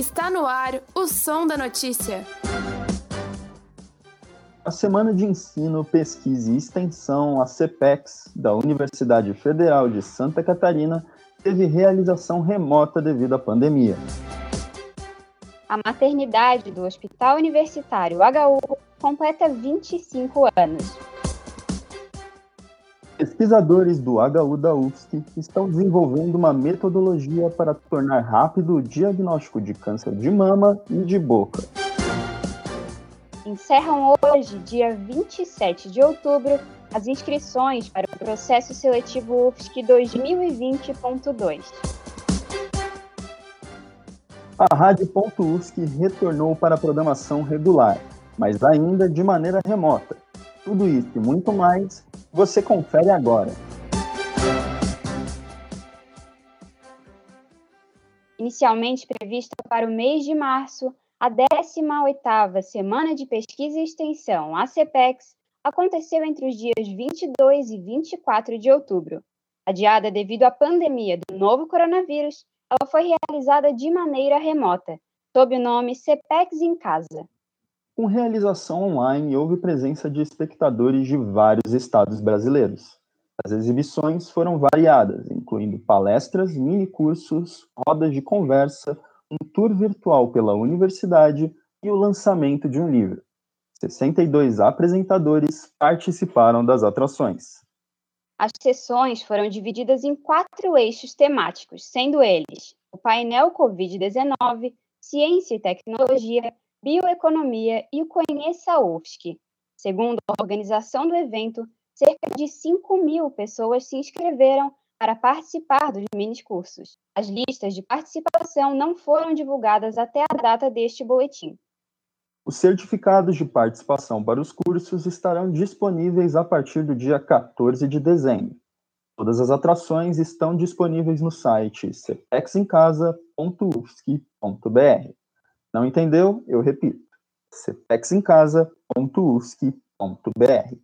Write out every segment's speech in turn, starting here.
Está no ar o som da notícia. A Semana de Ensino, Pesquisa e Extensão, a CPEX, da Universidade Federal de Santa Catarina, teve realização remota devido à pandemia. A maternidade do Hospital Universitário HU completa 25 anos. Pesquisadores do HU da UFSC estão desenvolvendo uma metodologia para tornar rápido o diagnóstico de câncer de mama e de boca. Encerram hoje, dia 27 de outubro, as inscrições para o processo seletivo UFSC 2020.2. A Rádio.UFSC retornou para a programação regular, mas ainda de maneira remota. Tudo isso e muito mais você confere agora. Inicialmente prevista para o mês de março, a 18ª Semana de Pesquisa e Extensão, a CPEX, aconteceu entre os dias 22 e 24 de outubro. Adiada devido à pandemia do novo coronavírus, ela foi realizada de maneira remota, sob o nome CPEX em Casa. Com realização online, houve presença de espectadores de vários estados brasileiros. As exibições foram variadas, incluindo palestras, minicursos, rodas de conversa, um tour virtual pela universidade e o lançamento de um livro. 62 apresentadores participaram das atrações. As sessões foram divididas em quatro eixos temáticos, sendo eles o painel Covid-19, ciência e tecnologia, bioeconomia e o Conheça UFSC. Segundo a organização do evento, cerca de 5 mil pessoas se inscreveram para participar dos minicursos. As listas de participação não foram divulgadas até a data deste boletim. Os certificados de participação para os cursos estarão disponíveis a partir do dia 14 de dezembro. Todas as atrações estão disponíveis no site cepexemcasa.ufsc.br. Não entendeu? Eu repito. cepexemcasa.usc.br.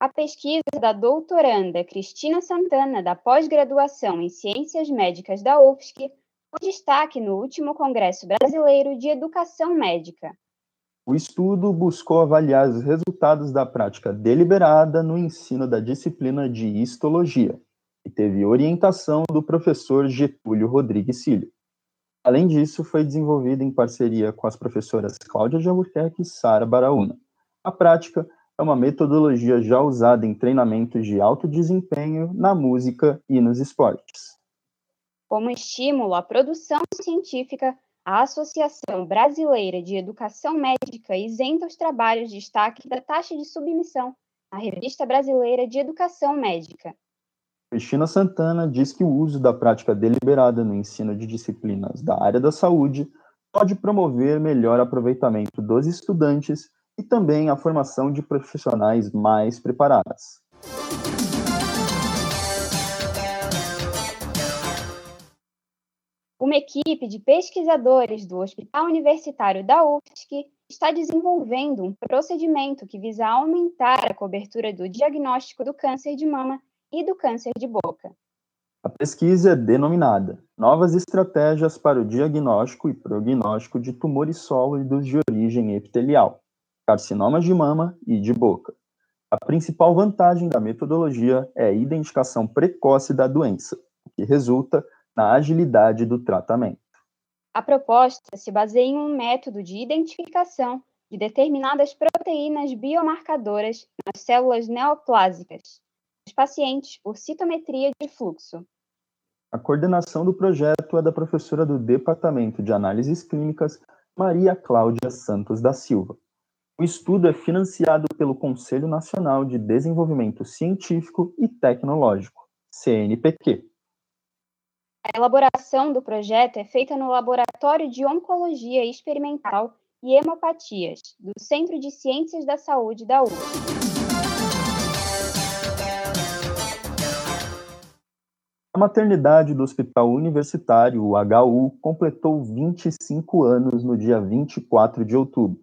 A pesquisa da doutoranda Cristina Santana, da pós-graduação em Ciências Médicas da UFSC, foi destaque no último Congresso Brasileiro de Educação Médica. O estudo buscou avaliar os resultados da prática deliberada no ensino da disciplina de histologia, e teve orientação do professor Getúlio Rodrigues Cílio. Além disso, foi desenvolvida em parceria com as professoras Cláudia de Albuquerque e Sara Baraúna. A prática é uma metodologia já usada em treinamentos de alto desempenho na música e nos esportes. Como estímulo à produção científica, a Associação Brasileira de Educação Médica isenta os trabalhos de destaque da taxa de submissão à Revista Brasileira de Educação Médica. Cristina Santana diz que o uso da prática deliberada no ensino de disciplinas da área da saúde pode promover melhor aproveitamento dos estudantes e também a formação de profissionais mais preparadas. Uma equipe de pesquisadores do Hospital Universitário da UFSC está desenvolvendo um procedimento que visa aumentar a cobertura do diagnóstico do câncer de mama e do câncer de boca. A pesquisa é denominada Novas Estratégias para o Diagnóstico e Prognóstico de Tumores Sólidos de Origem Epitelial, Carcinomas de Mama e de Boca. A principal vantagem da metodologia é a identificação precoce da doença, o que resulta na agilidade do tratamento. A proposta se baseia em um método de identificação de determinadas proteínas biomarcadoras nas células neoplásicas, pacientes por citometria de fluxo. A coordenação do projeto é da professora do Departamento de Análises Clínicas, Maria Cláudia Santos da Silva. O estudo é financiado pelo Conselho Nacional de Desenvolvimento Científico e Tecnológico, CNPq. A elaboração do projeto é feita no Laboratório de Oncologia Experimental e Hemopatias, do Centro de Ciências da Saúde da UFSC. A maternidade do Hospital Universitário, o HU, completou 25 anos no dia 24 de outubro.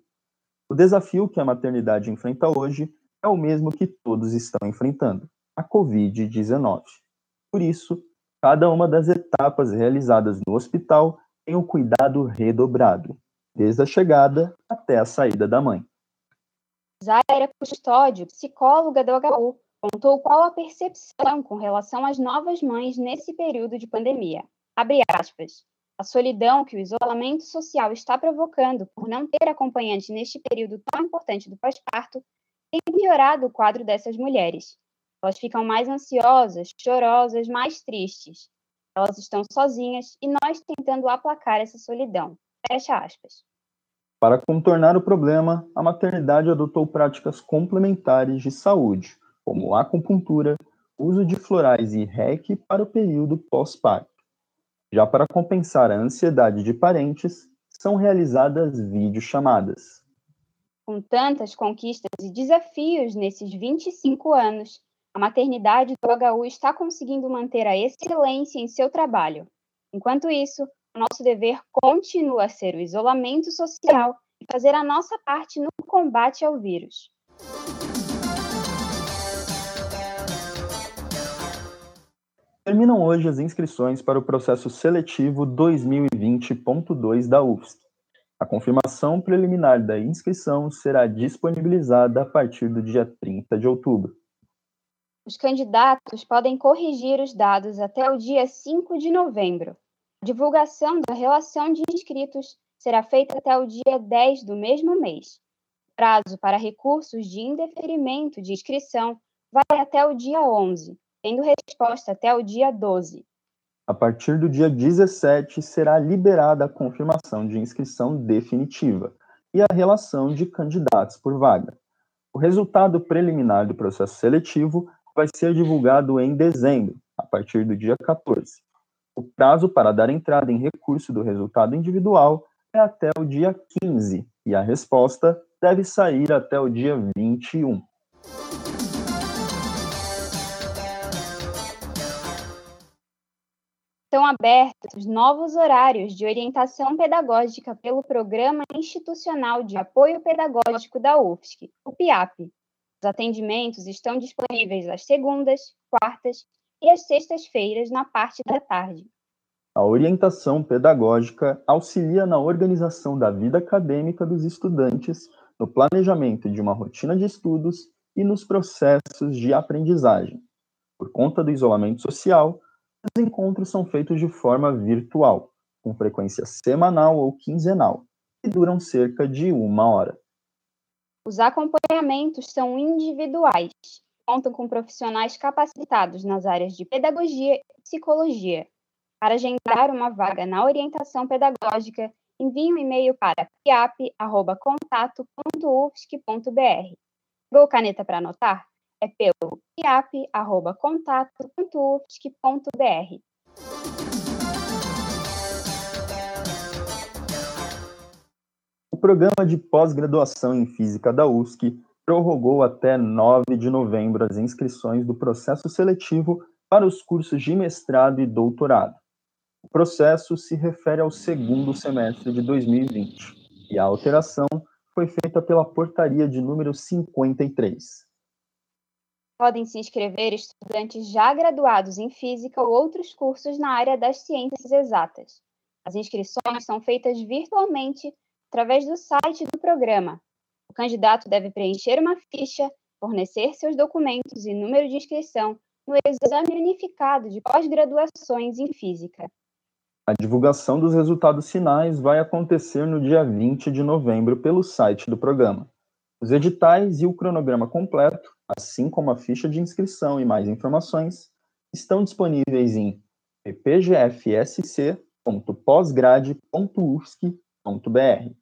O desafio que a maternidade enfrenta hoje é o mesmo que todos estão enfrentando: a Covid-19. Por isso, cada uma das etapas realizadas no hospital tem um cuidado redobrado, desde a chegada até a saída da mãe. Zaira Custódio, psicóloga do HU, contou qual a percepção com relação às novas mães nesse período de pandemia. Abre aspas. A solidão que o isolamento social está provocando por não ter acompanhante neste período tão importante do pós-parto tem piorado o quadro dessas mulheres. Elas ficam mais ansiosas, chorosas, mais tristes. Elas estão sozinhas e nós tentando aplacar essa solidão. Fecha aspas. Para contornar o problema, a maternidade adotou práticas complementares de saúde, como acupuntura, uso de florais e reiki para o período pós-parto. Já para compensar a ansiedade de parentes, são realizadas videochamadas. Com tantas conquistas e desafios nesses 25 anos, a maternidade do HU está conseguindo manter a excelência em seu trabalho. Enquanto isso, o nosso dever continua a ser o isolamento social e fazer a nossa parte no combate ao vírus. Terminam hoje as inscrições para o processo seletivo 2020.2 da UFSC. A confirmação preliminar da inscrição será disponibilizada a partir do dia 30 de outubro. Os candidatos podem corrigir os dados até o dia 5 de novembro. A divulgação da relação de inscritos será feita até o dia 10 do mesmo mês. O prazo para recursos de indeferimento de inscrição vai até o dia 11 tendo resposta até o dia 12. A partir do dia 17, será liberada a confirmação de inscrição definitiva e a relação de candidatos por vaga. O resultado preliminar do processo seletivo vai ser divulgado em dezembro, a partir do dia 14. O prazo para dar entrada em recurso do resultado individual é até o dia 15 e a resposta deve sair até o dia 21. Estão abertos novos horários de orientação pedagógica pelo Programa Institucional de Apoio Pedagógico da UFSC, o PIAP. Os atendimentos estão disponíveis às segundas, quartas e às sextas-feiras na parte da tarde. A orientação pedagógica auxilia na organização da vida acadêmica dos estudantes, no planejamento de uma rotina de estudos e nos processos de aprendizagem. Por conta do isolamento social, os encontros são feitos de forma virtual, com frequência semanal ou quinzenal, e duram cerca de uma hora. Os acompanhamentos são individuais, contam com profissionais capacitados nas áreas de pedagogia e psicologia. Para agendar uma vaga na orientação pedagógica, envie um e-mail para piap.contato.ufsc.br. Pegou caneta para anotar? É pelo piap.contato.ufsc.br. O programa de pós-graduação em Física da USC prorrogou até 9 de novembro as inscrições do processo seletivo para os cursos de mestrado e doutorado. O processo se refere ao segundo semestre de 2020 e a alteração foi feita pela portaria de número 53 podem se inscrever estudantes já graduados em Física ou outros cursos na área das ciências exatas. As inscrições são feitas virtualmente através do site do programa. O candidato deve preencher uma ficha, fornecer seus documentos e número de inscrição no Exame Unificado de Pós-Graduações em Física. A divulgação dos resultados finais vai acontecer no dia 20 de novembro pelo site do programa. Os editais e o cronograma completo assim como a ficha de inscrição e mais informações, estão disponíveis em ppgfsc.posgrade.ufsc.br.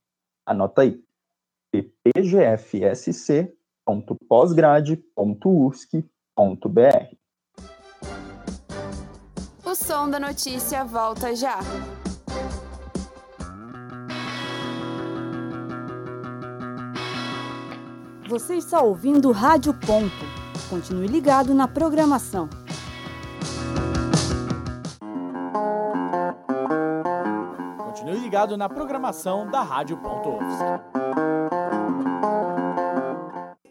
Anota aí, ppgfsc.posgrade.ufsc.br. O som da notícia volta já. Você está ouvindo Rádio Ponto. Continue ligado na programação. Continue ligado na programação da Rádio Ponto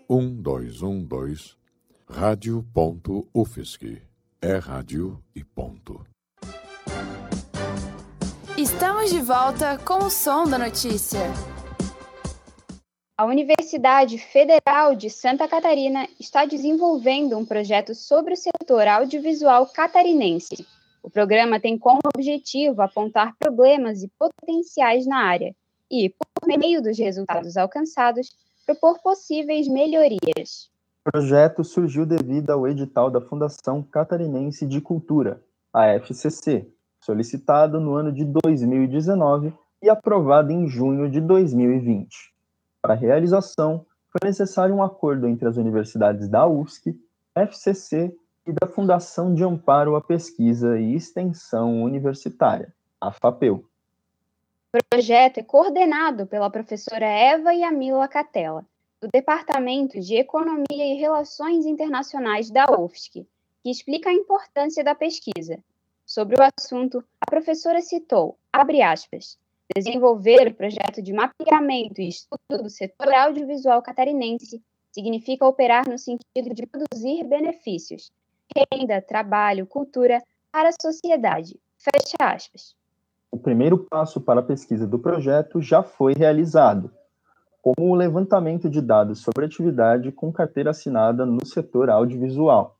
Um, dois, um, dois. Rádio Ponto UFSC. É rádio e ponto. Estamos de volta com o som da notícia. A Universidade Federal de Santa Catarina está desenvolvendo um projeto sobre o setor audiovisual catarinense. O programa tem como objetivo apontar problemas e potenciais na área e, por meio dos resultados alcançados, propor possíveis melhorias. O projeto surgiu devido ao edital da Fundação Catarinense de Cultura, a FCC, solicitado no ano de 2019 e aprovado em junho de 2020. Para a realização, foi necessário um acordo entre as universidades da UFSC, FCC e da Fundação de Amparo à Pesquisa e Extensão Universitária, a FAPEU. O projeto é coordenado pela professora Eva Yamila Catella, do Departamento de Economia e Relações Internacionais da UFSC, que explica a importância da pesquisa. Sobre o assunto, a professora citou, abre aspas, desenvolver o projeto de mapeamento e estudo do setor audiovisual catarinense significa operar no sentido de produzir benefícios, renda, trabalho, cultura para a sociedade. Fecha aspas. O primeiro passo para a pesquisa do projeto já foi realizado, como o levantamento de dados sobre atividade com carteira assinada no setor audiovisual.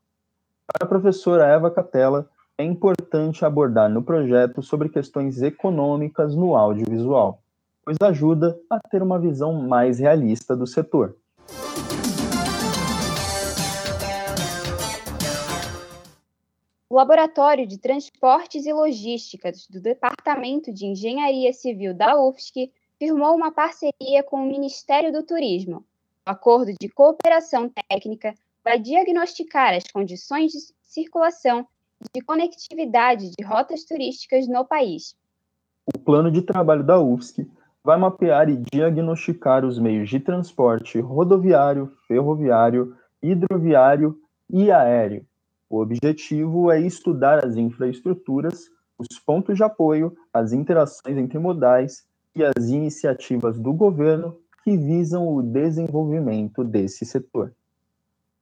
Para a professora Eva Catella, é importante abordar no projeto sobre questões econômicas no audiovisual, pois ajuda a ter uma visão mais realista do setor. O Laboratório de Transportes e Logísticas do Departamento de Engenharia Civil da UFSC firmou uma parceria com o Ministério do Turismo. O acordo de cooperação técnica vai diagnosticar as condições de circulação de conectividade de rotas turísticas no país. O plano de trabalho da UFSC vai mapear e diagnosticar os meios de transporte rodoviário, ferroviário, hidroviário e aéreo. O objetivo é estudar as infraestruturas, os pontos de apoio, as interações entre modais e as iniciativas do governo que visam o desenvolvimento desse setor.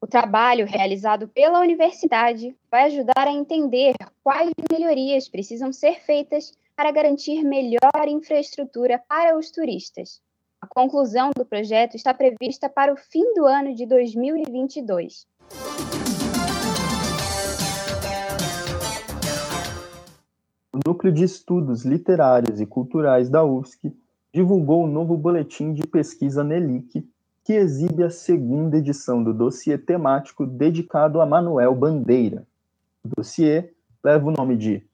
O trabalho realizado pela universidade vai ajudar a entender quais melhorias precisam ser feitas para garantir melhor infraestrutura para os turistas. A conclusão do projeto está prevista para o fim do ano de 2022. O Núcleo de Estudos Literários e Culturais da UFSC divulgou o novo boletim de pesquisa NELIC, que exibe a segunda edição do dossiê temático dedicado a Manuel Bandeira. O dossiê leva o nome de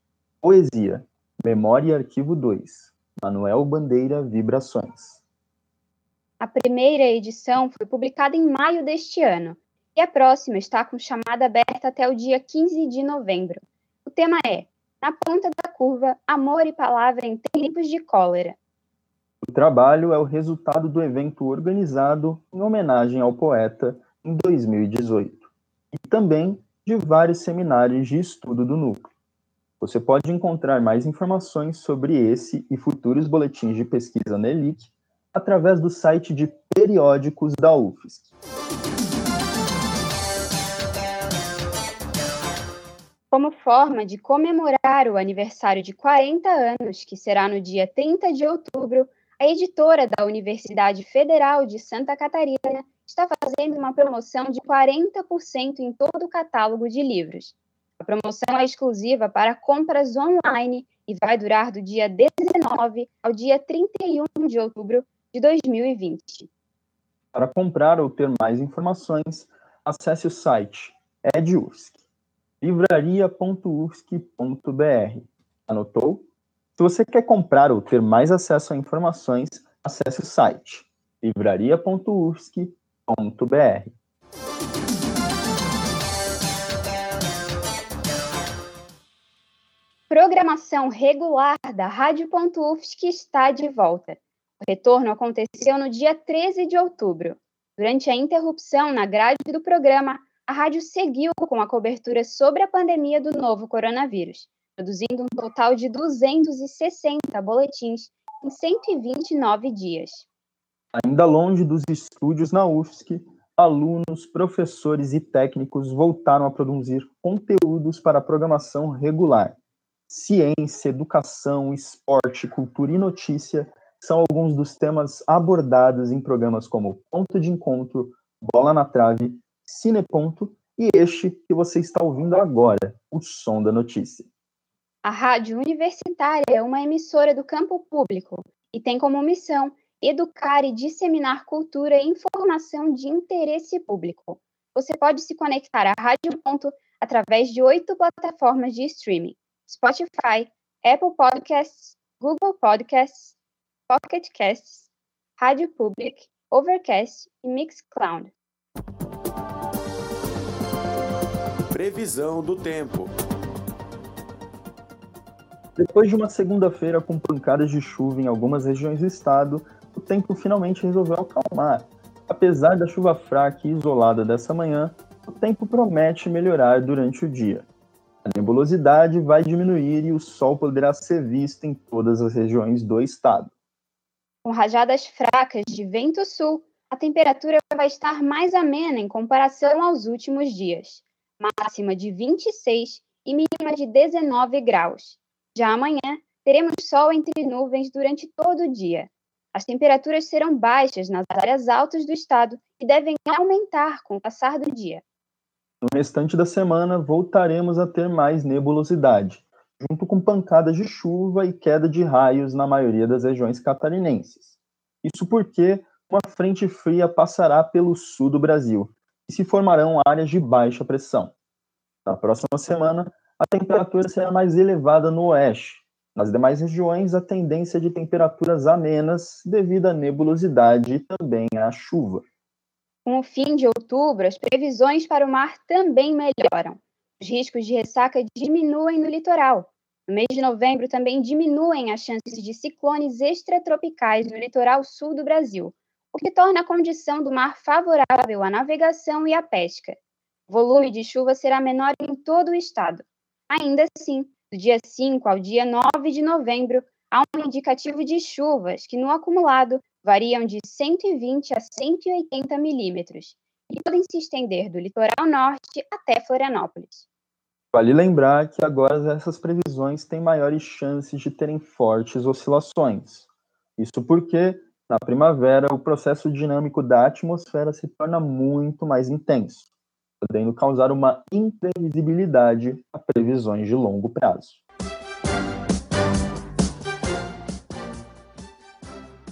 Poesia, Memória e Arquivo 2, Manuel Bandeira Vibrações. A primeira edição foi publicada em maio deste ano e a próxima está com chamada aberta até o dia 15 de novembro. O tema é na ponta da curva, amor e palavra em tempos de cólera. O trabalho é o resultado do evento organizado em homenagem ao poeta em 2018 e também de vários seminários de estudo do núcleo. Você pode encontrar mais informações sobre esse e futuros boletins de pesquisa na ELIC através do site de periódicos da UFSC. Como forma de comemorar o aniversário de 40 anos, que será no dia 30 de outubro, a editora da Universidade Federal de Santa Catarina está fazendo uma promoção de 40% em todo o catálogo de livros. A promoção é exclusiva para compras online e vai durar do dia 19 ao dia 31 de outubro de 2020. Para comprar ou ter mais informações, acesse o site EdUFSC livraria.ufsc.br. Anotou? Se você quer comprar ou ter mais acesso a informações, acesse o site livraria.ufsc.br. Programação regular da Rádio.UFSC está de volta. O retorno aconteceu no dia 13 de outubro. Durante a interrupção na grade do programa, a rádio seguiu com a cobertura sobre a pandemia do novo coronavírus, produzindo um total de 260 boletins em 129 dias. Ainda longe dos estúdios na UFSC, alunos, professores e técnicos voltaram a produzir conteúdos para a programação regular. Ciência, educação, esporte, cultura e notícia são alguns dos temas abordados em programas como Ponto de Encontro, Bola na Trave, Cineponto e este que você está ouvindo agora, o Som da Notícia. A Rádio Universitária é uma emissora do campo público e tem como missão educar e disseminar cultura e informação de interesse público. Você pode se conectar à Rádio Ponto através de oito plataformas de streaming: Spotify, Apple Podcasts, Google Podcasts, Pocket Casts, Rádio Public, Overcast e Mixcloud. Previsão do tempo. Depois de uma segunda-feira com pancadas de chuva em algumas regiões do estado, o tempo finalmente resolveu acalmar. Apesar da chuva fraca e isolada dessa manhã, o tempo promete melhorar durante o dia. A nebulosidade vai diminuir e o sol poderá ser visto em todas as regiões do estado. Com rajadas fracas de vento sul, a temperatura vai estar mais amena em comparação aos últimos dias, máxima de 26 e mínima de 19 graus. Já amanhã, teremos sol entre nuvens durante todo o dia. As temperaturas serão baixas nas áreas altas do estado e devem aumentar com o passar do dia. No restante da semana, voltaremos a ter mais nebulosidade, junto com pancadas de chuva e queda de raios na maioria das regiões catarinenses. Isso porque uma frente fria passará pelo sul do Brasil e se formarão áreas de baixa pressão. Na próxima semana, a temperatura será mais elevada no oeste, nas demais regiões, a tendência de temperaturas amenas devido à nebulosidade e também à chuva. Com o fim de outubro, as previsões para o mar também melhoram. Os riscos de ressaca diminuem no litoral. No mês de novembro também diminuem as chances de ciclones extratropicais no litoral sul do Brasil, o que torna a condição do mar favorável à navegação e à pesca. O volume de chuva será menor em todo o estado. Ainda assim, do dia 5 ao dia 9 de novembro, há um indicativo de chuvas que, no acumulado, variam de 120 a 180 milímetros e podem se estender do litoral norte até Florianópolis. Vale lembrar que agora essas previsões têm maiores chances de terem fortes oscilações. Isso porque, na primavera, o processo dinâmico da atmosfera se torna muito mais intenso podendo causar uma imprevisibilidade a previsões de longo prazo.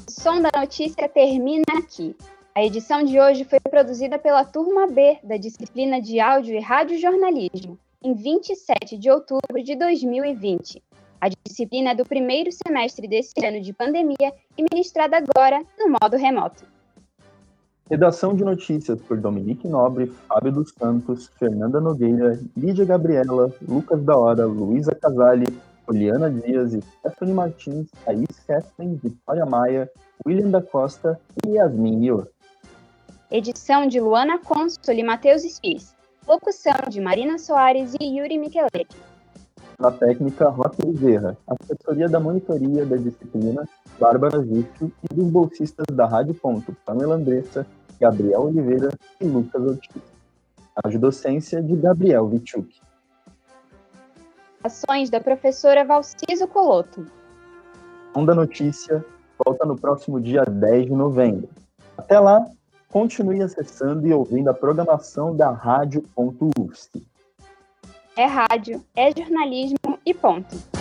O som da notícia termina aqui. A edição de hoje foi produzida pela turma B da disciplina de Áudio e Rádio Jornalismo, em 27 de outubro de 2020. A disciplina é do primeiro semestre desse ano de pandemia e ministrada agora no modo remoto. Redação de notícias por Dominique Nobre, Fábio dos Santos, Fernanda Nogueira, Lídia Gabriela, Lucas da Hora, Luísa Casali, Poliana Dias, Stephanie Martins, Thaís Kesten, Vitória Maia, William da Costa e Yasmin Rio. Edição de Luana Consul e Matheus Spis. Locução de Marina Soares e Yuri Micheletti. Na técnica, Roque Bezerra. Assessoria da monitoria da disciplina, Bárbara Zitto e dos bolsistas da Rádio Ponto, Pamela Andressa, Gabriel Oliveira e Lucas Ortiz. A docência de Gabriel Vichuk. Ações da professora Valciso Coloto. Onda Notícia volta no próximo dia 10 de novembro. Até lá, continue acessando e ouvindo a programação da Rádio.UFSC. É rádio, é jornalismo e ponto.